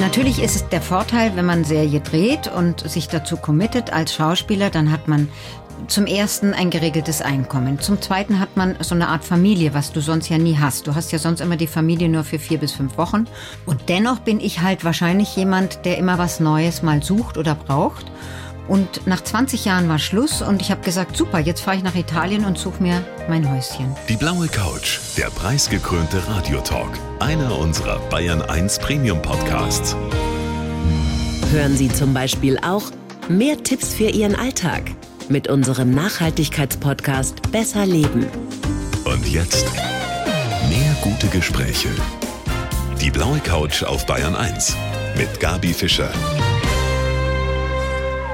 Natürlich ist es der Vorteil, wenn man Serie dreht und sich dazu committet als Schauspieler, dann hat man zum ersten ein geregeltes Einkommen. Zum zweiten hat man so eine Art Familie, was du sonst ja nie hast. Du hast ja sonst immer die Familie nur für vier bis fünf Wochen. Und dennoch bin ich halt wahrscheinlich jemand, der immer was Neues mal sucht oder braucht. Und nach 20 Jahren war Schluss und ich habe gesagt, super, jetzt fahre ich nach Italien und suche mir mein Häuschen. Die blaue Couch, der preisgekrönte Radiotalk. Einer unserer Bayern 1 Premium Podcasts. Hören Sie zum Beispiel auch mehr Tipps für Ihren Alltag mit unserem Nachhaltigkeitspodcast Besser Leben. Und jetzt mehr gute Gespräche. Die blaue Couch auf Bayern 1 mit Gabi Fischer.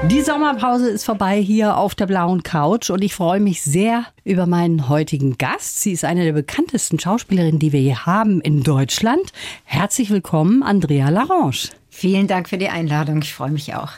Die Sommerpause ist vorbei hier auf der blauen Couch und ich freue mich sehr über meinen heutigen Gast. Sie ist eine der bekanntesten Schauspielerinnen, die wir hier haben in Deutschland. Herzlich willkommen, Andrea Larange. Vielen Dank für die Einladung. Ich freue mich auch.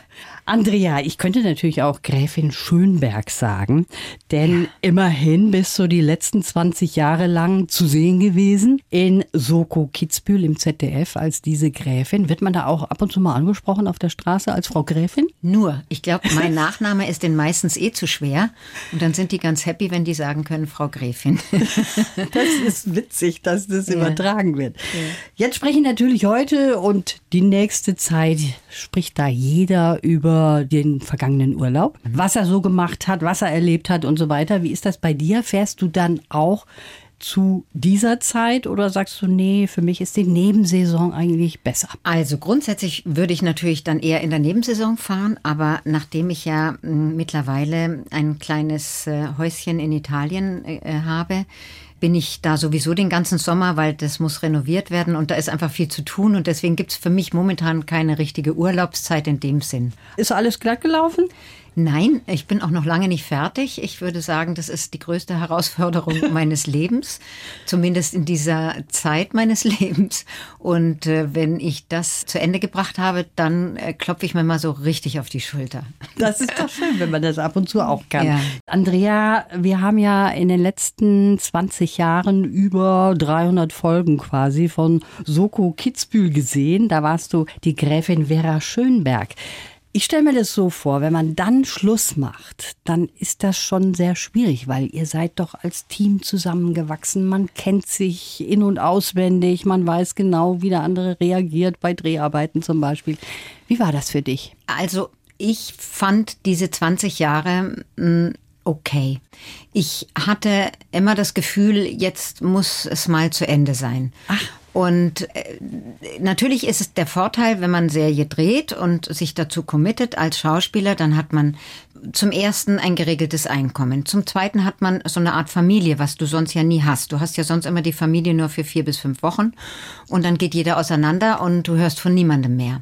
Andrea, ich könnte natürlich auch Gräfin Schönberg sagen, denn ja. immerhin bist du die letzten 20 Jahre lang zu sehen gewesen in Soko Kitzbühel im ZDF als diese Gräfin. Wird man da auch ab und zu mal angesprochen auf der Straße als Frau Gräfin? Nur. Ich glaube, mein Nachname ist denn meistens eh zu schwer und dann sind die ganz happy, wenn die sagen können, Frau Gräfin. das ist witzig, dass das ja. übertragen wird. Ja. Jetzt spreche ich natürlich heute und die nächste Zeit spricht da jeder über über den vergangenen Urlaub, was er so gemacht hat, was er erlebt hat und so weiter. Wie ist das bei dir? Fährst du dann auch zu dieser Zeit oder sagst du, nee, für mich ist die Nebensaison eigentlich besser? Also grundsätzlich würde ich natürlich dann eher in der Nebensaison fahren, aber nachdem ich ja hm, mittlerweile ein kleines äh, Häuschen in Italien äh, habe, bin ich da sowieso den ganzen Sommer, weil das muss renoviert werden und da ist einfach viel zu tun und deswegen gibt es für mich momentan keine richtige Urlaubszeit in dem Sinn. Ist alles glatt gelaufen? Nein, ich bin auch noch lange nicht fertig. Ich würde sagen, das ist die größte Herausforderung meines Lebens, zumindest in dieser Zeit meines Lebens. Und äh, wenn ich das zu Ende gebracht habe, dann äh, klopfe ich mir mal so richtig auf die Schulter. Das ist doch schön, wenn man das ab und zu auch kann. Ja. Andrea, wir haben ja in den letzten 20 Jahren über 300 Folgen quasi von Soko Kitzbühel gesehen. Da warst du die Gräfin Vera Schönberg. Ich stelle mir das so vor, wenn man dann Schluss macht, dann ist das schon sehr schwierig, weil ihr seid doch als Team zusammengewachsen. Man kennt sich in und auswendig, man weiß genau, wie der andere reagiert bei Dreharbeiten zum Beispiel. Wie war das für dich? Also ich fand diese 20 Jahre hm, okay. Ich hatte immer das Gefühl, jetzt muss es mal zu Ende sein. Ach. Und äh, natürlich ist es der Vorteil, wenn man Serie dreht und sich dazu committet als Schauspieler, dann hat man zum ersten ein geregeltes Einkommen. Zum zweiten hat man so eine Art Familie, was du sonst ja nie hast. Du hast ja sonst immer die Familie nur für vier bis fünf Wochen und dann geht jeder auseinander und du hörst von niemandem mehr.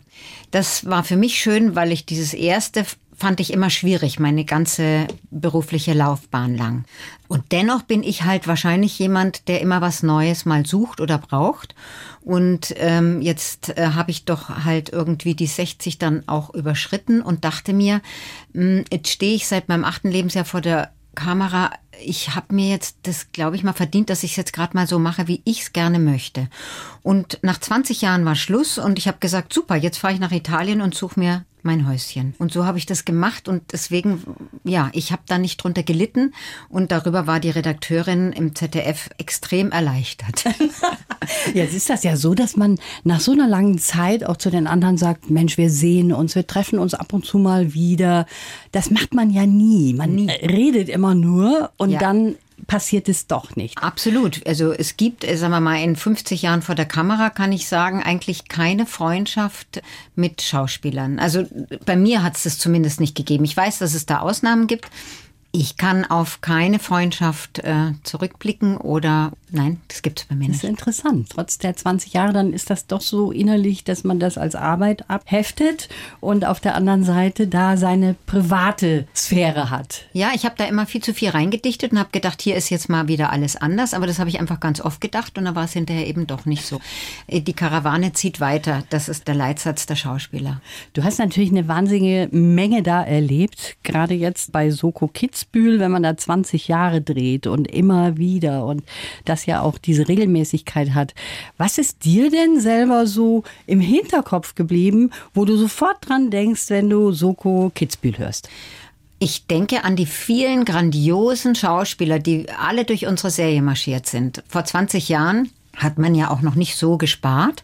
Das war für mich schön, weil ich dieses erste fand ich immer schwierig, meine ganze berufliche Laufbahn lang. Und dennoch bin ich halt wahrscheinlich jemand, der immer was Neues mal sucht oder braucht. Und ähm, jetzt äh, habe ich doch halt irgendwie die 60 dann auch überschritten und dachte mir, mh, hm, jetzt stehe ich seit meinem achten Lebensjahr vor der Kamera, ich habe mir jetzt das, glaube ich, mal verdient, dass ich es jetzt gerade mal so mache, wie ich es gerne möchte. Und nach 20 Jahren war Schluss und ich habe gesagt, super, jetzt fahre ich nach Italien und suche mir mein Häuschen. Und so habe ich das gemacht und deswegen, ja, ich habe da nicht drunter gelitten und darüber war die Redakteurin im ZDF extrem erleichtert. Jetzt ist das ja so, dass man nach so einer langen Zeit auch zu den anderen sagt, Mensch, wir sehen uns, wir treffen uns ab und zu mal wieder. Das macht man ja nie. Man nie. redet immer nur und ja. dann passiert es doch nicht. Absolut. Also es gibt, äh, sagen wir mal, in 50 Jahren vor der Kamera kann ich sagen, eigentlich keine Freundschaft mit Schauspielern. Also bei mir hat es das zumindest nicht gegeben. Ich weiß, dass es da Ausnahmen gibt. Ich kann auf keine Freundschaft äh, zurückblicken oder nein, das gibt es bei mir nicht. Das ist interessant. Trotz der 20 Jahre, dann ist das doch so innerlich, dass man das als Arbeit abheftet und auf der anderen Seite da seine private Sphäre hat. Ja, ich habe da immer viel zu viel reingedichtet und habe gedacht, hier ist jetzt mal wieder alles anders, aber das habe ich einfach ganz oft gedacht und da war es hinterher eben doch nicht so. Äh, die Karawane zieht weiter, das ist der Leitsatz der Schauspieler. Du hast natürlich eine wahnsinnige Menge da erlebt, gerade jetzt bei Soko Kids Kitzbühel, wenn man da 20 Jahre dreht und immer wieder und das ja auch diese Regelmäßigkeit hat. Was ist dir denn selber so im Hinterkopf geblieben, wo du sofort dran denkst, wenn du Soko Kitzbühel hörst? Ich denke an die vielen grandiosen Schauspieler, die alle durch unsere Serie marschiert sind. Vor 20 Jahren hat man ja auch noch nicht so gespart.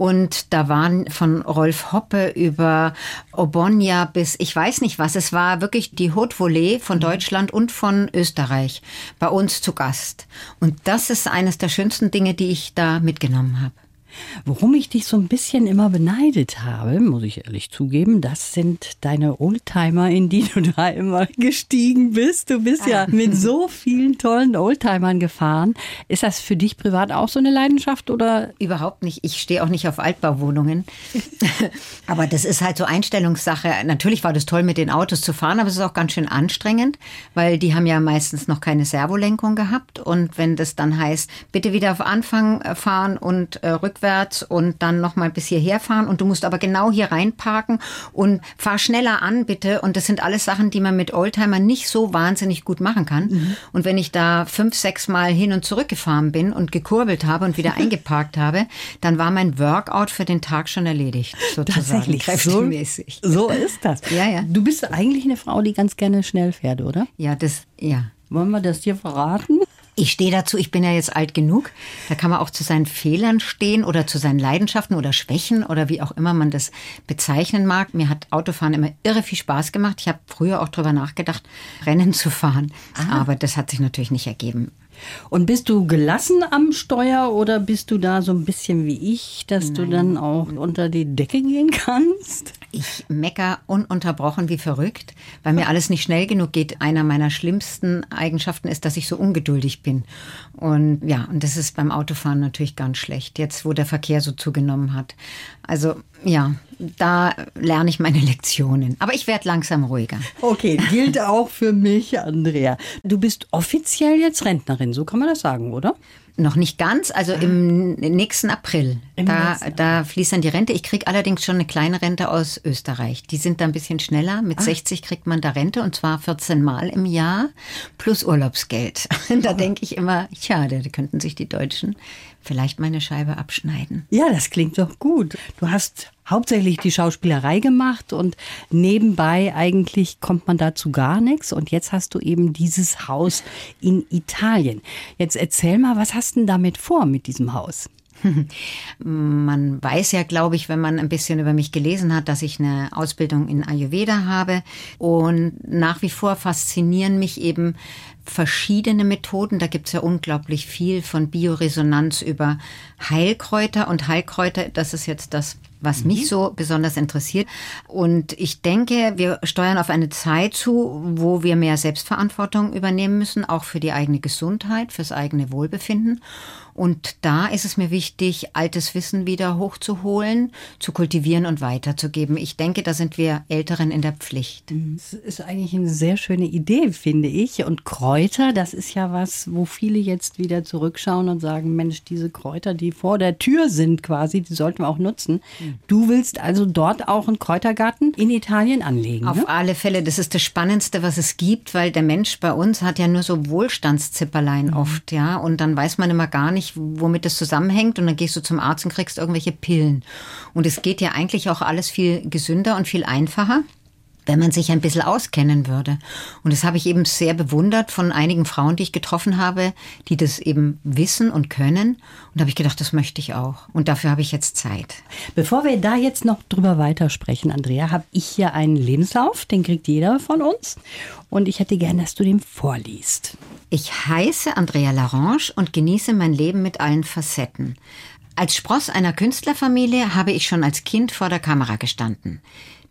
Und da waren von Rolf Hoppe über Obonia bis ich weiß nicht was. Es war wirklich die Haute Volée von mhm. Deutschland und von Österreich bei uns zu Gast. Und das ist eines der schönsten Dinge, die ich da mitgenommen habe. Worum ich dich so ein bisschen immer beneidet habe, muss ich ehrlich zugeben, das sind deine Oldtimer, in die du da immer gestiegen bist. Du bist ja ah. mit so vielen tollen Oldtimern gefahren. Ist das für dich privat auch so eine Leidenschaft oder? Überhaupt nicht. Ich stehe auch nicht auf Altbauwohnungen. aber das ist halt so Einstellungssache. Natürlich war das toll, mit den Autos zu fahren, aber es ist auch ganz schön anstrengend, weil die haben ja meistens noch keine Servolenkung gehabt. Und wenn das dann heißt, bitte wieder auf Anfang fahren und äh, rückwärts rückwärts und dann nochmal bis hierher fahren und du musst aber genau hier reinparken und fahr schneller an, bitte. Und das sind alles Sachen, die man mit Oldtimer nicht so wahnsinnig gut machen kann. Mhm. Und wenn ich da fünf, sechs Mal hin und zurück gefahren bin und gekurbelt habe und wieder eingeparkt habe, dann war mein Workout für den Tag schon erledigt, sozusagen. Tatsächlich, kräftemäßig. So, so ist das. Ja, ja. Du bist eigentlich eine Frau, die ganz gerne schnell fährt, oder? Ja, das, ja. Wollen wir das dir verraten? Ich stehe dazu, ich bin ja jetzt alt genug. Da kann man auch zu seinen Fehlern stehen oder zu seinen Leidenschaften oder Schwächen oder wie auch immer man das bezeichnen mag. Mir hat Autofahren immer irre viel Spaß gemacht. Ich habe früher auch drüber nachgedacht, Rennen zu fahren. Ah. Aber das hat sich natürlich nicht ergeben. Und bist du gelassen am Steuer oder bist du da so ein bisschen wie ich, dass Nein. du dann auch unter die Decke gehen kannst? Ich mecker ununterbrochen wie verrückt, weil mir alles nicht schnell genug geht. Einer meiner schlimmsten Eigenschaften ist, dass ich so ungeduldig bin. Und ja, und das ist beim Autofahren natürlich ganz schlecht, jetzt wo der Verkehr so zugenommen hat. Also ja, da lerne ich meine Lektionen. Aber ich werde langsam ruhiger. Okay, gilt auch für mich, Andrea. Du bist offiziell jetzt Rentnerin, so kann man das sagen, oder? Noch nicht ganz, also im nächsten April. Im da, nächsten da fließt dann die Rente. Ich kriege allerdings schon eine kleine Rente aus Österreich. Die sind da ein bisschen schneller. Mit ah. 60 kriegt man da Rente und zwar 14 Mal im Jahr plus Urlaubsgeld. da denke ich immer, schade, da könnten sich die Deutschen vielleicht meine Scheibe abschneiden. Ja, das klingt doch gut. Du hast hauptsächlich die Schauspielerei gemacht und nebenbei eigentlich kommt man dazu gar nichts. Und jetzt hast du eben dieses Haus in Italien. Jetzt erzähl mal, was hast du denn damit vor mit diesem Haus? Man weiß ja, glaube ich, wenn man ein bisschen über mich gelesen hat, dass ich eine Ausbildung in Ayurveda habe. Und nach wie vor faszinieren mich eben verschiedene Methoden. Da gibt es ja unglaublich viel von Bioresonanz über Heilkräuter und Heilkräuter. Das ist jetzt das, was mhm. mich so besonders interessiert. Und ich denke, wir steuern auf eine Zeit zu, wo wir mehr Selbstverantwortung übernehmen müssen, auch für die eigene Gesundheit, fürs eigene Wohlbefinden. Und da ist es mir wichtig, altes Wissen wieder hochzuholen, zu kultivieren und weiterzugeben. Ich denke, da sind wir Älteren in der Pflicht. Mhm. Das ist eigentlich eine sehr schöne Idee, finde ich. Und Kräuter, das ist ja was, wo viele jetzt wieder zurückschauen und sagen, Mensch, diese Kräuter, die vor der Tür sind quasi, die sollten wir auch nutzen. Mhm. Du willst also dort auch einen Kräutergarten in Italien anlegen? Auf ne? alle Fälle. Das ist das Spannendste, was es gibt, weil der Mensch bei uns hat ja nur so Wohlstandszipperlein mhm. oft, ja. Und dann weiß man immer gar nicht, womit das zusammenhängt. Und dann gehst du zum Arzt und kriegst irgendwelche Pillen. Und es geht ja eigentlich auch alles viel gesünder und viel einfacher wenn man sich ein bisschen auskennen würde. Und das habe ich eben sehr bewundert von einigen Frauen, die ich getroffen habe, die das eben wissen und können. Und da habe ich gedacht, das möchte ich auch. Und dafür habe ich jetzt Zeit. Bevor wir da jetzt noch drüber weitersprechen, Andrea, habe ich hier einen Lebenslauf, den kriegt jeder von uns. Und ich hätte gern, dass du den vorliest. Ich heiße Andrea Larange und genieße mein Leben mit allen Facetten. Als Spross einer Künstlerfamilie habe ich schon als Kind vor der Kamera gestanden.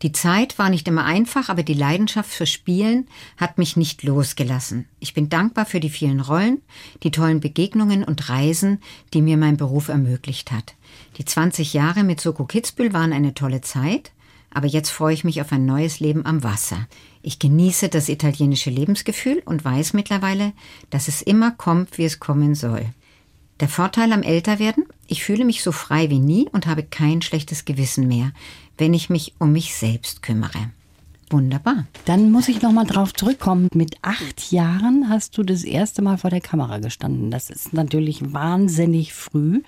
Die Zeit war nicht immer einfach, aber die Leidenschaft für Spielen hat mich nicht losgelassen. Ich bin dankbar für die vielen Rollen, die tollen Begegnungen und Reisen, die mir mein Beruf ermöglicht hat. Die 20 Jahre mit Soko Kitzbühel waren eine tolle Zeit, aber jetzt freue ich mich auf ein neues Leben am Wasser. Ich genieße das italienische Lebensgefühl und weiß mittlerweile, dass es immer kommt, wie es kommen soll. Der Vorteil am Älterwerden? Ich fühle mich so frei wie nie und habe kein schlechtes Gewissen mehr wenn ich mich um mich selbst kümmere. Wunderbar. Dann muss ich noch mal drauf zurückkommen. Mit acht Jahren hast du das erste Mal vor der Kamera gestanden. Das ist natürlich wahnsinnig früh,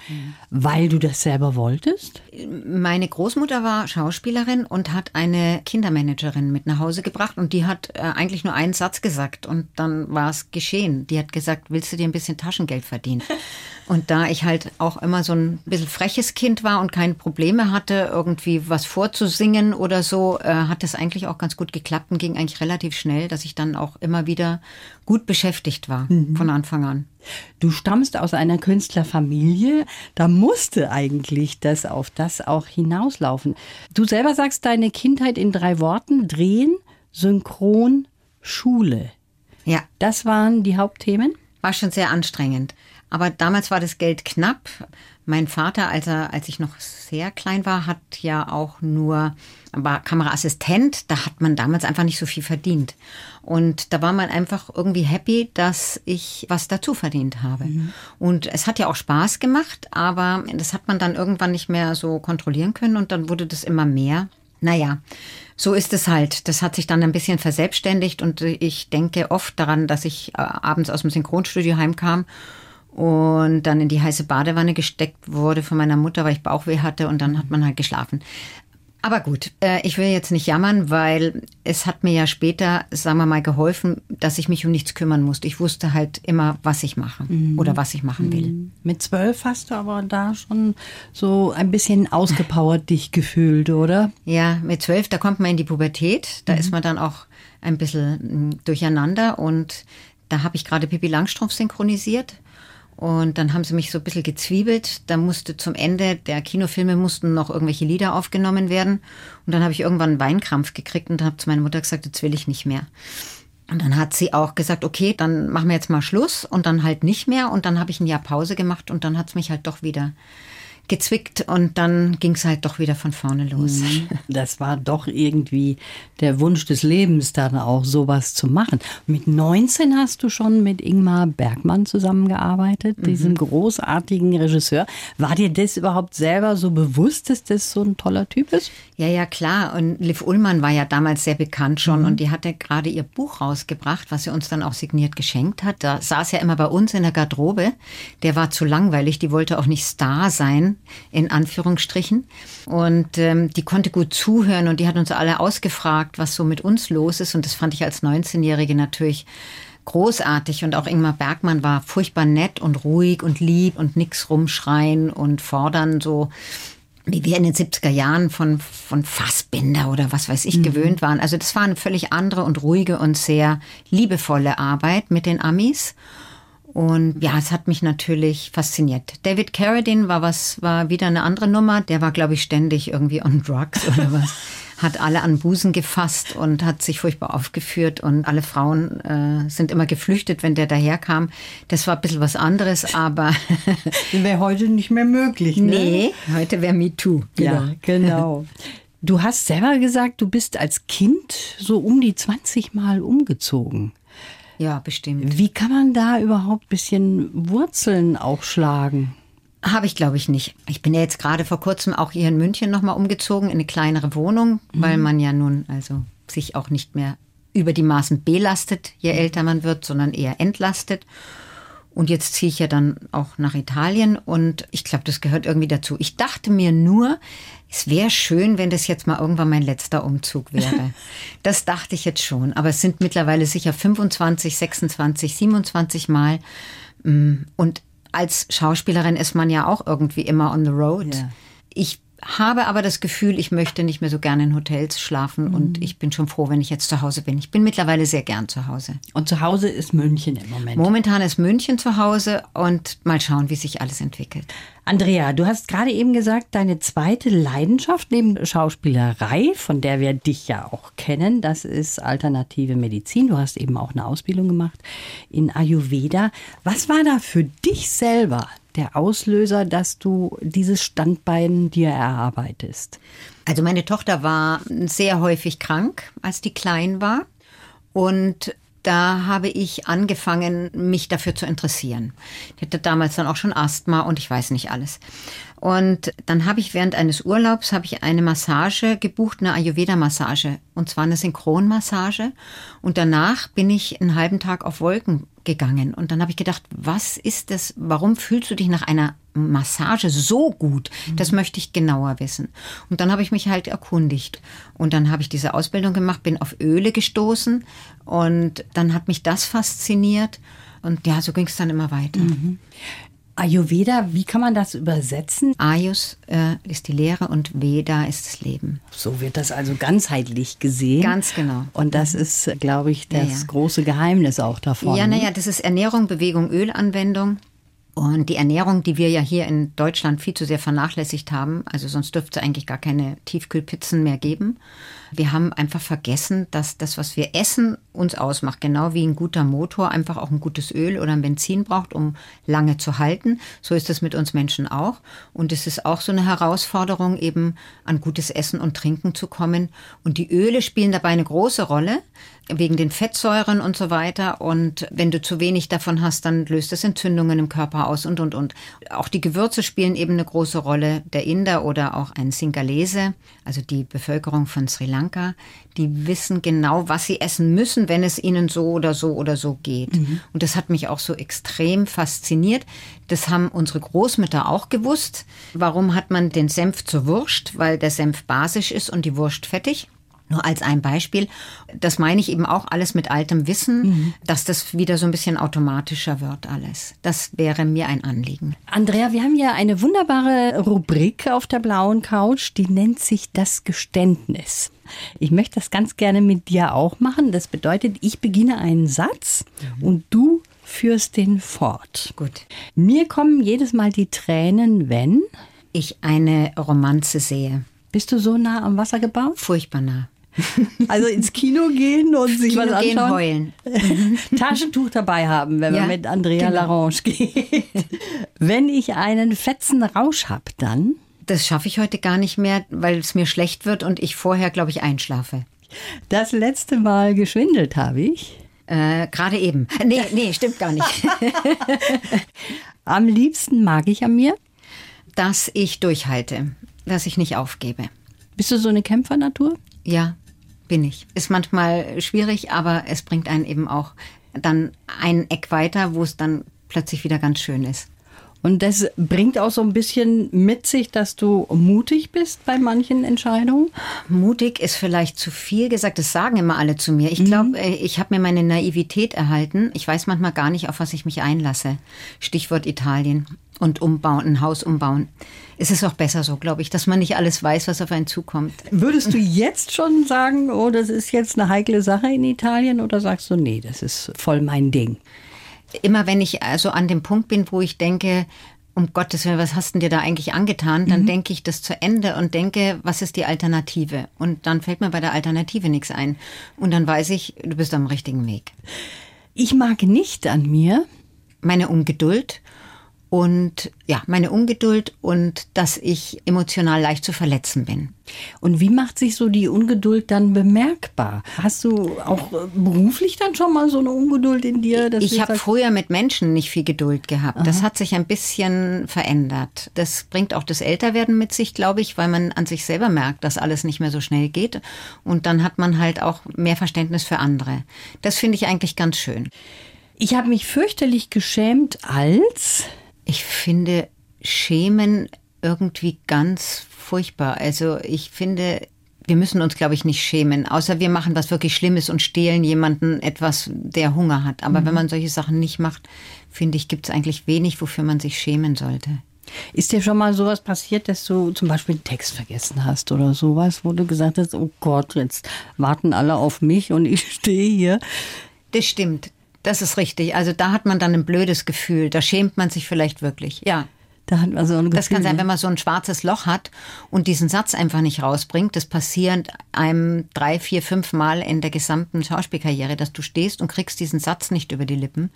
weil du das selber wolltest. Meine Großmutter war Schauspielerin und hat eine Kindermanagerin mit nach Hause gebracht und die hat äh, eigentlich nur einen Satz gesagt und dann war es geschehen. Die hat gesagt, willst du dir ein bisschen Taschengeld verdienen? Und da ich halt auch immer so ein bisschen freches Kind war und keine Probleme hatte, irgendwie was vorzusingen oder so, äh, hat das eigentlich auch ganz gut geklappt und ging eigentlich relativ schnell, dass ich dann auch immer wieder gut beschäftigt war mhm. von Anfang an. Du stammst aus einer Künstlerfamilie, da musste eigentlich das auf das auch hinauslaufen. Du selber sagst deine Kindheit in drei Worten, drehen, synchron, Schule. Ja. Das waren die Hauptthemen? War schon sehr anstrengend. Aber damals war das Geld knapp. Mein Vater, als, er, als ich noch sehr klein war, hat ja auch nur, war Kameraassistent. Da hat man damals einfach nicht so viel verdient. Und da war man einfach irgendwie happy, dass ich was dazu verdient habe. Mhm. Und es hat ja auch Spaß gemacht, aber das hat man dann irgendwann nicht mehr so kontrollieren können und dann wurde das immer mehr. Naja, so ist es halt. Das hat sich dann ein bisschen verselbstständigt und ich denke oft daran, dass ich äh, abends aus dem Synchronstudio heimkam und dann in die heiße Badewanne gesteckt wurde von meiner Mutter, weil ich Bauchweh hatte und dann hat man halt geschlafen. Aber gut, äh, ich will jetzt nicht jammern, weil es hat mir ja später, sagen wir mal, geholfen, dass ich mich um nichts kümmern musste. Ich wusste halt immer, was ich mache mhm. oder was ich machen will. Mhm. Mit zwölf hast du aber da schon so ein bisschen ausgepowert dich gefühlt, oder? Ja, mit zwölf, da kommt man in die Pubertät. Da mhm. ist man dann auch ein bisschen mm, durcheinander und da habe ich gerade Pippi Langstrumpf synchronisiert. Und dann haben sie mich so ein bisschen gezwiebelt. Da musste zum Ende der Kinofilme mussten noch irgendwelche Lieder aufgenommen werden. Und dann habe ich irgendwann einen Weinkrampf gekriegt und habe zu meiner Mutter gesagt, jetzt will ich nicht mehr. Und dann hat sie auch gesagt, okay, dann machen wir jetzt mal Schluss und dann halt nicht mehr. Und dann habe ich ein Jahr Pause gemacht und dann hat es mich halt doch wieder gezwickt und dann ging es halt doch wieder von vorne los. Mhm. Das war doch irgendwie der Wunsch des Lebens, dann auch sowas zu machen. Mit 19 hast du schon mit Ingmar Bergmann zusammengearbeitet, mhm. diesem großartigen Regisseur. War dir das überhaupt selber so bewusst, dass das so ein toller Typ ist? Ja, ja, klar. Und Liv Ullmann war ja damals sehr bekannt schon mhm. und die hatte gerade ihr Buch rausgebracht, was sie uns dann auch signiert geschenkt hat. Da saß ja immer bei uns in der Garderobe. Der war zu langweilig, die wollte auch nicht Star sein in Anführungsstrichen. Und ähm, die konnte gut zuhören und die hat uns alle ausgefragt, was so mit uns los ist. Und das fand ich als 19-Jährige natürlich großartig. Und auch Ingmar Bergmann war furchtbar nett und ruhig und lieb und nix rumschreien und fordern so wie wir in den 70er Jahren von, von Fassbinder oder was weiß ich mhm. gewöhnt waren. Also das war eine völlig andere und ruhige und sehr liebevolle Arbeit mit den Amis. Und ja, es hat mich natürlich fasziniert. David Carradine war was, war wieder eine andere Nummer. Der war, glaube ich, ständig irgendwie on drugs oder was. hat alle an Busen gefasst und hat sich furchtbar aufgeführt und alle Frauen äh, sind immer geflüchtet, wenn der daherkam. Das war ein bisschen was anderes, aber wäre heute nicht mehr möglich. Ne? Nee, heute wäre MeToo. Ja, genau. Du hast selber gesagt, du bist als Kind so um die 20 Mal umgezogen. Ja, bestimmt. Wie kann man da überhaupt ein bisschen Wurzeln auch schlagen? Habe ich, glaube ich, nicht. Ich bin ja jetzt gerade vor kurzem auch hier in München nochmal umgezogen in eine kleinere Wohnung, mhm. weil man ja nun also sich auch nicht mehr über die Maßen belastet, je älter man wird, sondern eher entlastet. Und jetzt ziehe ich ja dann auch nach Italien und ich glaube, das gehört irgendwie dazu. Ich dachte mir nur, es wäre schön, wenn das jetzt mal irgendwann mein letzter Umzug wäre. das dachte ich jetzt schon. Aber es sind mittlerweile sicher 25, 26, 27 Mal. Mm, und als Schauspielerin ist man ja auch irgendwie immer on the road. Ja. Ich habe aber das Gefühl, ich möchte nicht mehr so gerne in Hotels schlafen mhm. und ich bin schon froh, wenn ich jetzt zu Hause bin. Ich bin mittlerweile sehr gern zu Hause. Und zu Hause ist München im Moment. Momentan ist München zu Hause und mal schauen, wie sich alles entwickelt. Andrea, du hast gerade eben gesagt, deine zweite Leidenschaft neben Schauspielerei, von der wir dich ja auch kennen, das ist alternative Medizin. Du hast eben auch eine Ausbildung gemacht in Ayurveda. Was war da für dich selber der Auslöser, dass du dieses Standbein dir erarbeitest? Also meine Tochter war sehr häufig krank, als die klein war. Und da habe ich angefangen, mich dafür zu interessieren. Ich hatte damals dann auch schon Asthma und ich weiß nicht alles. Und dann habe ich während eines Urlaubs habe ich eine Massage gebucht, eine Ayurveda-Massage. Und zwar eine Synchronmassage. Und danach bin ich einen halben Tag auf Wolken gegangen. Und dann habe ich gedacht, was ist das? Warum fühlst du dich nach einer Massage so gut? Das möchte ich genauer wissen. Und dann habe ich mich halt erkundigt. Und dann habe ich diese Ausbildung gemacht, bin auf Öle gestoßen. Und dann hat mich das fasziniert. Und ja, so ging es dann immer weiter. Mhm. Ayurveda, wie kann man das übersetzen? Ayus äh, ist die Lehre und Veda ist das Leben. So wird das also ganzheitlich gesehen. Ganz genau. Und das ist, glaube ich, das ja, ja. große Geheimnis auch davon. Ja, naja, das ist Ernährung, Bewegung, Ölanwendung. Und die Ernährung, die wir ja hier in Deutschland viel zu sehr vernachlässigt haben, also sonst dürfte es eigentlich gar keine Tiefkühlpizzen mehr geben. Wir haben einfach vergessen, dass das, was wir essen, uns ausmacht. Genau wie ein guter Motor einfach auch ein gutes Öl oder ein Benzin braucht, um lange zu halten. So ist es mit uns Menschen auch. Und es ist auch so eine Herausforderung, eben an gutes Essen und Trinken zu kommen. Und die Öle spielen dabei eine große Rolle wegen den Fettsäuren und so weiter. Und wenn du zu wenig davon hast, dann löst es Entzündungen im Körper aus und, und, und. Auch die Gewürze spielen eben eine große Rolle. Der Inder oder auch ein Singalese, also die Bevölkerung von Sri Lanka, die wissen genau, was sie essen müssen, wenn es ihnen so oder so oder so geht. Mhm. Und das hat mich auch so extrem fasziniert. Das haben unsere Großmütter auch gewusst. Warum hat man den Senf zur Wurst? Weil der Senf basisch ist und die Wurst fettig. Nur als ein Beispiel. Das meine ich eben auch alles mit altem Wissen, mhm. dass das wieder so ein bisschen automatischer wird alles. Das wäre mir ein Anliegen. Andrea, wir haben ja eine wunderbare Rubrik auf der blauen Couch, die nennt sich das Geständnis. Ich möchte das ganz gerne mit dir auch machen. Das bedeutet, ich beginne einen Satz mhm. und du führst den fort. Gut. Mir kommen jedes Mal die Tränen, wenn ich eine Romanze sehe. Bist du so nah am Wasser gebaut? Furchtbar nah. Also ins Kino gehen und sich Kino was anschauen. Gehen, heulen. Taschentuch dabei haben, wenn ja, man mit Andrea genau. Larange geht. Wenn ich einen fetzen Rausch habe, dann? Das schaffe ich heute gar nicht mehr, weil es mir schlecht wird und ich vorher, glaube ich, einschlafe. Das letzte Mal geschwindelt habe ich. Äh, Gerade eben. Nee, nee, stimmt gar nicht. am liebsten mag ich an mir, dass ich durchhalte, dass ich nicht aufgebe. Bist du so eine Kämpfernatur? Ja, bin ich. Ist manchmal schwierig, aber es bringt einen eben auch dann ein Eck weiter, wo es dann plötzlich wieder ganz schön ist. Und das bringt auch so ein bisschen mit sich, dass du mutig bist bei manchen Entscheidungen? Mutig ist vielleicht zu viel gesagt. Das sagen immer alle zu mir. Ich mhm. glaube, äh, ich habe mir meine Naivität erhalten. Ich weiß manchmal gar nicht, auf was ich mich einlasse. Stichwort Italien und umbauen, ein Haus umbauen. Es ist auch besser so, glaube ich, dass man nicht alles weiß, was auf einen zukommt. Würdest du jetzt schon sagen, oh, das ist jetzt eine heikle Sache in Italien oder sagst du, nee, das ist voll mein Ding? immer wenn ich also an dem Punkt bin, wo ich denke, um Gottes Willen, was hast du dir da eigentlich angetan? Dann mhm. denke ich das zu Ende und denke, was ist die Alternative? Und dann fällt mir bei der Alternative nichts ein. Und dann weiß ich, du bist am richtigen Weg. Ich mag nicht an mir meine Ungeduld und ja, meine Ungeduld und dass ich emotional leicht zu verletzen bin. Und wie macht sich so die Ungeduld dann bemerkbar? Hast du auch äh, beruflich dann schon mal so eine Ungeduld in dir? ich habe früher mit Menschen nicht viel Geduld gehabt. Aha. Das hat sich ein bisschen verändert. Das bringt auch das Älterwerden mit sich, glaube ich, weil man an sich selber merkt, dass alles nicht mehr so schnell geht. Und dann hat man halt auch mehr Verständnis für andere. Das finde ich eigentlich ganz schön. Ich habe mich fürchterlich geschämt als ich finde Schämen irgendwie ganz furchtbar. Also ich finde, wir müssen uns, glaube ich, nicht schämen, außer wir machen was wirklich Schlimmes und stehlen jemanden etwas, der Hunger hat. Aber mhm. wenn man solche Sachen nicht macht, finde ich, gibt es eigentlich wenig, wofür man sich schämen sollte. Ist dir schon mal sowas passiert, dass du zum Beispiel einen Text vergessen hast oder sowas, wo du gesagt hast, oh Gott, jetzt warten alle auf mich und ich stehe hier? Das stimmt. Das ist richtig. Also da hat man dann ein blödes Gefühl. Da schämt man sich vielleicht wirklich. Ja. Da hat man so ein Gefühl, das kann sein, wenn man so ein schwarzes Loch hat und diesen Satz einfach nicht rausbringt. Das passiert einem drei, vier, fünf Mal in der gesamten Schauspielkarriere, dass du stehst und kriegst diesen Satz nicht über die Lippen.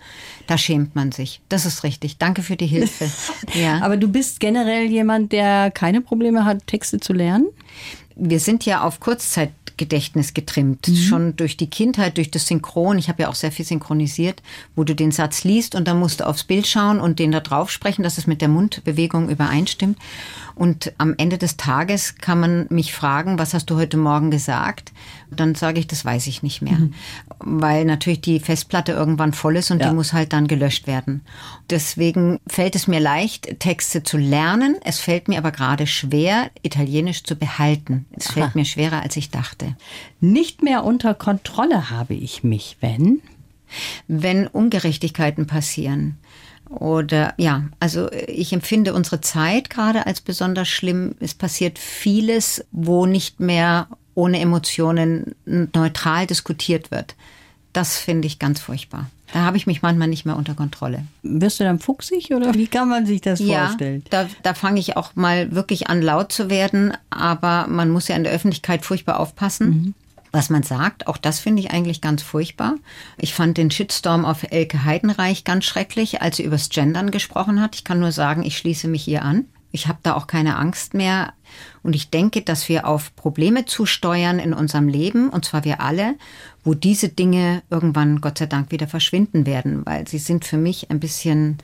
Da schämt man sich. Das ist richtig. Danke für die Hilfe. ja. Aber du bist generell jemand, der keine Probleme hat, Texte zu lernen? Wir sind ja auf Kurzzeit Grundgedächtnis getrimmt. Mhm. Schon durch die Kindheit, durch das Synchron. Ich habe ja auch sehr viel synchronisiert, wo du den Satz liest und dann musst du aufs Bild schauen und den da drauf sprechen, dass es mit der Mundbewegung übereinstimmt. Und am Ende des Tages kann man mich fragen, was hast du heute Morgen gesagt? Dann sage ich, das weiß ich nicht mehr. Mhm. Weil natürlich die Festplatte irgendwann voll ist und ja. die muss halt dann gelöscht werden. Deswegen fällt es mir leicht, Texte zu lernen. Es fällt mir aber gerade schwer, Italienisch zu behalten. Es fällt mir schwerer, als ich dachte. Nicht mehr unter Kontrolle habe ich mich, wenn? Wenn Ungerechtigkeiten passieren oder ja, also ich empfinde unsere Zeit gerade als besonders schlimm. Es passiert vieles, wo nicht mehr ohne Emotionen neutral diskutiert wird. Das finde ich ganz furchtbar. Da habe ich mich manchmal nicht mehr unter Kontrolle. Wirst du dann fuchsig oder wie kann man sich das ja, vorstellen? Da, da fange ich auch mal wirklich an laut zu werden, aber man muss ja in der Öffentlichkeit furchtbar aufpassen. Mhm was man sagt. Auch das finde ich eigentlich ganz furchtbar. Ich fand den Shitstorm auf Elke Heidenreich ganz schrecklich, als sie übers Gendern gesprochen hat. Ich kann nur sagen, ich schließe mich ihr an. Ich habe da auch keine Angst mehr. Und ich denke, dass wir auf Probleme zusteuern in unserem Leben, und zwar wir alle, wo diese Dinge irgendwann, Gott sei Dank, wieder verschwinden werden, weil sie sind für mich ein bisschen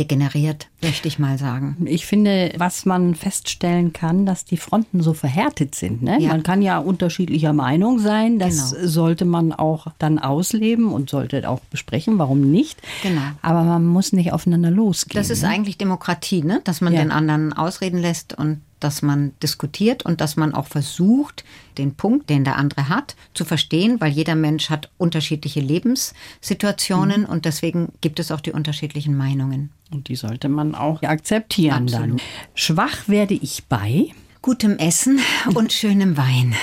degeneriert, möchte ich mal sagen. Ich finde, was man feststellen kann, dass die Fronten so verhärtet sind. Ne? Ja. Man kann ja unterschiedlicher Meinung sein. Das genau. sollte man auch dann ausleben und sollte auch besprechen. Warum nicht? Genau. Aber man muss nicht aufeinander losgehen. Das ist ne? eigentlich Demokratie, ne? dass man ja. den anderen ausreden lässt und dass man diskutiert und dass man auch versucht, den Punkt, den der andere hat, zu verstehen, weil jeder Mensch hat unterschiedliche Lebenssituationen mhm. und deswegen gibt es auch die unterschiedlichen Meinungen. Und die sollte man auch akzeptieren Absolut. dann. Schwach werde ich bei gutem Essen und schönem Wein.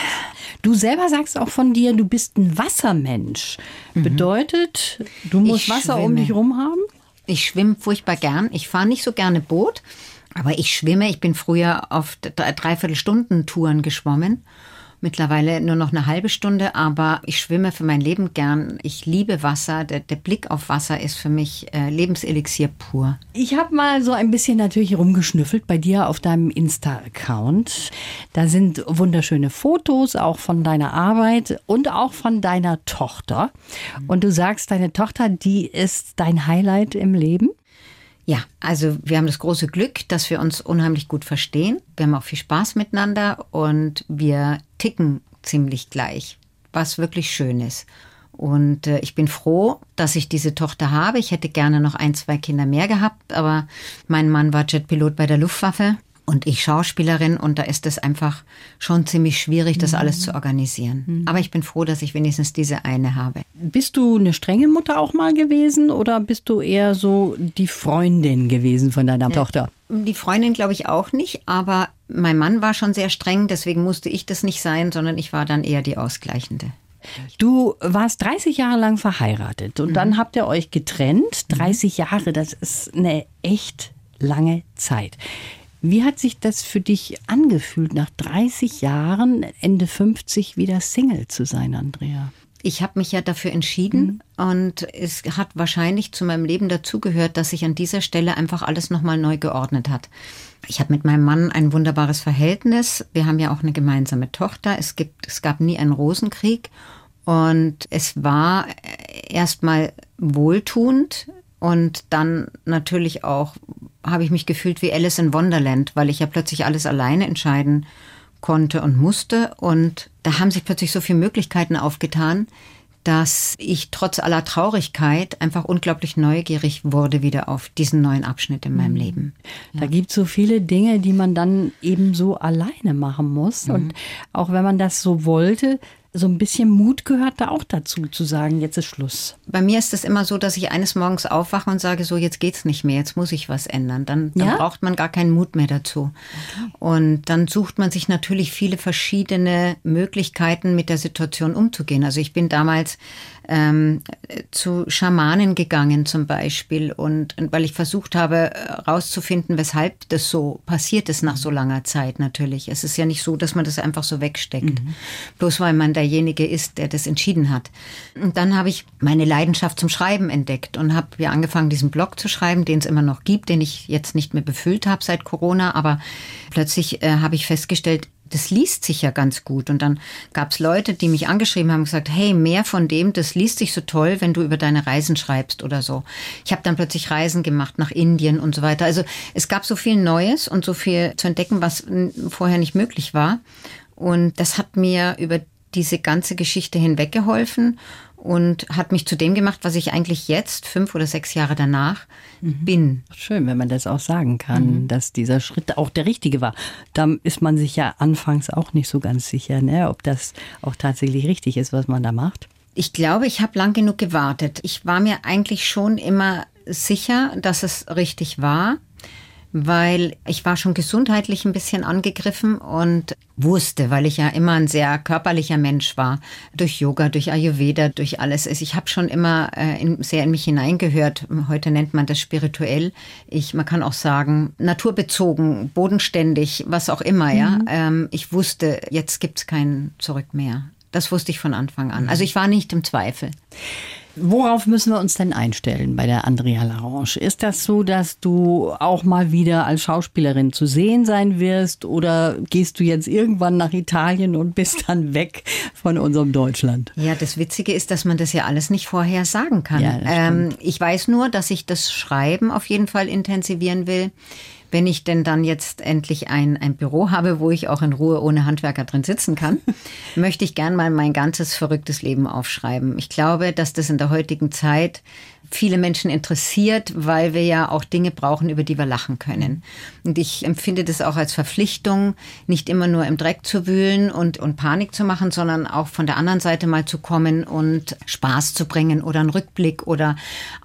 Du selber sagst auch von dir, du bist ein Wassermensch. Mhm. Bedeutet, du musst ich Wasser schwimme. um dich rum haben? Ich schwimme furchtbar gern. Ich fahre nicht so gerne Boot. Aber ich schwimme, ich bin früher auf Dreiviertelstunden-Touren geschwommen. Mittlerweile nur noch eine halbe Stunde, aber ich schwimme für mein Leben gern. Ich liebe Wasser. Der, der Blick auf Wasser ist für mich äh, Lebenselixier pur. Ich habe mal so ein bisschen natürlich rumgeschnüffelt bei dir auf deinem Insta-Account. Da sind wunderschöne Fotos auch von deiner Arbeit und auch von deiner Tochter. Und du sagst, deine Tochter, die ist dein Highlight im Leben? Ja, also wir haben das große Glück, dass wir uns unheimlich gut verstehen. Wir haben auch viel Spaß miteinander und wir ticken ziemlich gleich, was wirklich schön ist. Und äh, ich bin froh, dass ich diese Tochter habe. Ich hätte gerne noch ein, zwei Kinder mehr gehabt, aber mein Mann war Jetpilot bei der Luftwaffe und ich Schauspielerin und da ist es einfach schon ziemlich schwierig, das mhm. alles zu organisieren. Mhm. Aber ich bin froh, dass ich wenigstens diese eine habe. Bist du eine strenge Mutter auch mal gewesen oder bist du eher so die Freundin gewesen von deiner ja. Tochter? Die Freundin glaube ich auch nicht, aber mein Mann war schon sehr streng, deswegen musste ich das nicht sein, sondern ich war dann eher die Ausgleichende. Du warst 30 Jahre lang verheiratet und mhm. dann habt ihr euch getrennt. 30 mhm. Jahre, das ist eine echt lange Zeit. Wie hat sich das für dich angefühlt, nach 30 Jahren, Ende 50, wieder Single zu sein, Andrea? Ich habe mich ja dafür entschieden mhm. und es hat wahrscheinlich zu meinem Leben dazugehört, dass sich an dieser Stelle einfach alles nochmal neu geordnet hat. Ich habe mit meinem Mann ein wunderbares Verhältnis. Wir haben ja auch eine gemeinsame Tochter. Es gibt, es gab nie einen Rosenkrieg und es war erstmal wohltuend und dann natürlich auch habe ich mich gefühlt wie Alice in Wonderland, weil ich ja plötzlich alles alleine entscheiden konnte und musste. Und da haben sich plötzlich so viele Möglichkeiten aufgetan, dass ich trotz aller Traurigkeit einfach unglaublich neugierig wurde wieder auf diesen neuen Abschnitt in meinem mhm. Leben. Da ja. gibt es so viele Dinge, die man dann eben so alleine machen muss. Mhm. Und auch wenn man das so wollte, so ein bisschen Mut gehört da auch dazu, zu sagen, jetzt ist Schluss. Bei mir ist es immer so, dass ich eines Morgens aufwache und sage, so jetzt geht's nicht mehr, jetzt muss ich was ändern. Dann, dann ja? braucht man gar keinen Mut mehr dazu. Okay. Und dann sucht man sich natürlich viele verschiedene Möglichkeiten, mit der Situation umzugehen. Also ich bin damals ähm, zu Schamanen gegangen zum Beispiel und, und weil ich versucht habe herauszufinden, weshalb das so passiert ist nach so langer Zeit natürlich. Es ist ja nicht so, dass man das einfach so wegsteckt. Mhm. Bloß weil man der derjenige ist, der das entschieden hat. Und dann habe ich meine Leidenschaft zum Schreiben entdeckt und habe ja angefangen, diesen Blog zu schreiben, den es immer noch gibt, den ich jetzt nicht mehr befüllt habe seit Corona. Aber plötzlich äh, habe ich festgestellt, das liest sich ja ganz gut. Und dann gab es Leute, die mich angeschrieben haben und gesagt, hey, mehr von dem, das liest sich so toll, wenn du über deine Reisen schreibst oder so. Ich habe dann plötzlich Reisen gemacht nach Indien und so weiter. Also es gab so viel Neues und so viel zu entdecken, was vorher nicht möglich war. Und das hat mir über diese ganze Geschichte hinweg geholfen und hat mich zu dem gemacht, was ich eigentlich jetzt, fünf oder sechs Jahre danach, mhm. bin. Schön, wenn man das auch sagen kann, mhm. dass dieser Schritt auch der richtige war. Da ist man sich ja anfangs auch nicht so ganz sicher, ne, ob das auch tatsächlich richtig ist, was man da macht. Ich glaube, ich habe lang genug gewartet. Ich war mir eigentlich schon immer sicher, dass es richtig war weil ich war schon gesundheitlich ein bisschen angegriffen und wusste, weil ich ja immer ein sehr körperlicher Mensch war, durch Yoga, durch Ayurveda, durch alles. Ich habe schon immer äh, sehr in mich hineingehört. Heute nennt man das spirituell. Ich, man kann auch sagen, naturbezogen, bodenständig, was auch immer. Mhm. Ja, ähm, ich wusste, jetzt gibt's kein Zurück mehr. Das wusste ich von Anfang an. Also ich war nicht im Zweifel. Worauf müssen wir uns denn einstellen bei der Andrea Larange? Ist das so, dass du auch mal wieder als Schauspielerin zu sehen sein wirst oder gehst du jetzt irgendwann nach Italien und bist dann weg von unserem Deutschland? Ja, das Witzige ist, dass man das ja alles nicht vorher sagen kann. Ja, ähm, ich weiß nur, dass ich das Schreiben auf jeden Fall intensivieren will wenn ich denn dann jetzt endlich ein, ein Büro habe, wo ich auch in Ruhe ohne Handwerker drin sitzen kann, möchte ich gern mal mein ganzes verrücktes Leben aufschreiben. Ich glaube, dass das in der heutigen Zeit viele Menschen interessiert, weil wir ja auch Dinge brauchen, über die wir lachen können. Und ich empfinde das auch als Verpflichtung, nicht immer nur im Dreck zu wühlen und, und Panik zu machen, sondern auch von der anderen Seite mal zu kommen und Spaß zu bringen oder einen Rückblick oder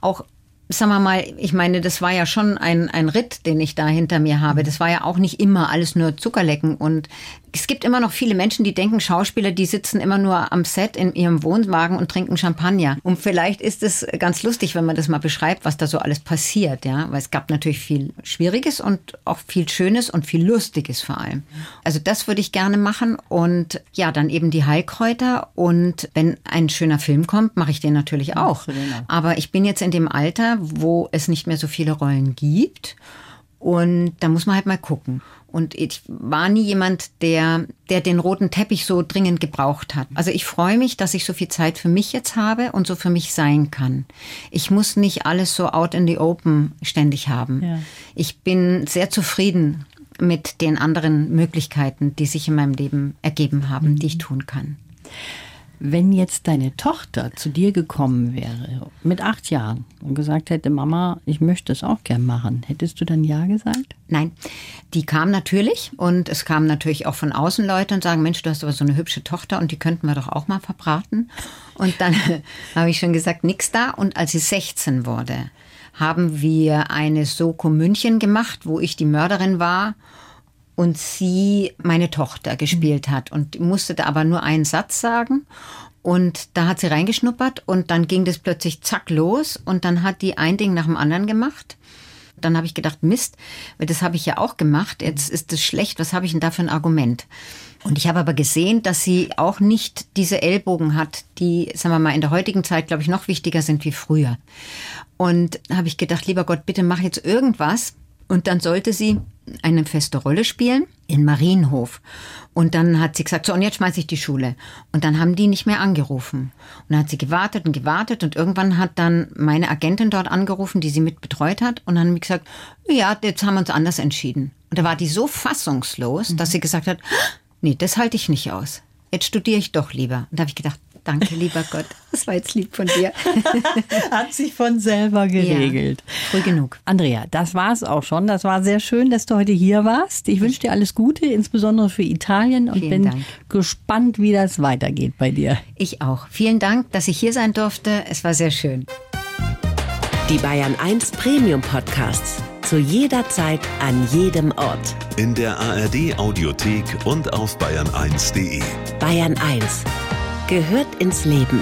auch sagen wir mal, ich meine, das war ja schon ein, ein Ritt, den ich da hinter mir habe. Das war ja auch nicht immer alles nur Zuckerlecken und es gibt immer noch viele Menschen, die denken, Schauspieler, die sitzen immer nur am Set in ihrem Wohnwagen und trinken Champagner. Und vielleicht ist es ganz lustig, wenn man das mal beschreibt, was da so alles passiert, ja. Weil es gab natürlich viel Schwieriges und auch viel Schönes und viel Lustiges vor allem. Also das würde ich gerne machen und ja, dann eben die Heilkräuter und wenn ein schöner Film kommt, mache ich den natürlich auch. Aber ich bin jetzt in dem Alter, wo es nicht mehr so viele Rollen gibt. Und da muss man halt mal gucken. Und ich war nie jemand, der, der den roten Teppich so dringend gebraucht hat. Also ich freue mich, dass ich so viel Zeit für mich jetzt habe und so für mich sein kann. Ich muss nicht alles so out in the open ständig haben. Ja. Ich bin sehr zufrieden mit den anderen Möglichkeiten, die sich in meinem Leben ergeben haben, mhm. die ich tun kann. Wenn jetzt deine Tochter zu dir gekommen wäre, mit acht Jahren, und gesagt hätte, Mama, ich möchte es auch gern machen, hättest du dann Ja gesagt? Nein, die kam natürlich und es kamen natürlich auch von außen Leute und sagen, Mensch, du hast aber so eine hübsche Tochter und die könnten wir doch auch mal verbraten. Und dann habe ich schon gesagt, nix da. Und als sie 16 wurde, haben wir eine Soko München gemacht, wo ich die Mörderin war und sie meine Tochter gespielt hat und musste da aber nur einen Satz sagen. Und da hat sie reingeschnuppert und dann ging das plötzlich zack los und dann hat die ein Ding nach dem anderen gemacht. Dann habe ich gedacht, Mist, das habe ich ja auch gemacht. Jetzt ist das schlecht. Was habe ich denn da für ein Argument? Und ich habe aber gesehen, dass sie auch nicht diese Ellbogen hat, die, sagen wir mal, in der heutigen Zeit, glaube ich, noch wichtiger sind wie früher. Und habe ich gedacht, lieber Gott, bitte mach jetzt irgendwas. Und dann sollte sie eine feste Rolle spielen in Marienhof. Und dann hat sie gesagt, so, und jetzt schmeiße ich die Schule. Und dann haben die nicht mehr angerufen. Und dann hat sie gewartet und gewartet und irgendwann hat dann meine Agentin dort angerufen, die sie mit betreut hat. Und dann haben gesagt, ja, jetzt haben wir uns anders entschieden. Und da war die so fassungslos, mhm. dass sie gesagt hat, nee, das halte ich nicht aus. Jetzt studiere ich doch lieber. Und da habe ich gedacht, Danke, lieber Gott. Das war jetzt lieb von dir. Hat sich von selber geregelt. Ja, früh genug. Andrea, das war es auch schon. Das war sehr schön, dass du heute hier warst. Ich wünsche dir alles Gute, insbesondere für Italien und Vielen bin Dank. gespannt, wie das weitergeht bei dir. Ich auch. Vielen Dank, dass ich hier sein durfte. Es war sehr schön. Die Bayern 1 Premium Podcasts. Zu jeder Zeit, an jedem Ort. In der ARD Audiothek und auf bayern1.de. Bayern 1 gehört ins Leben.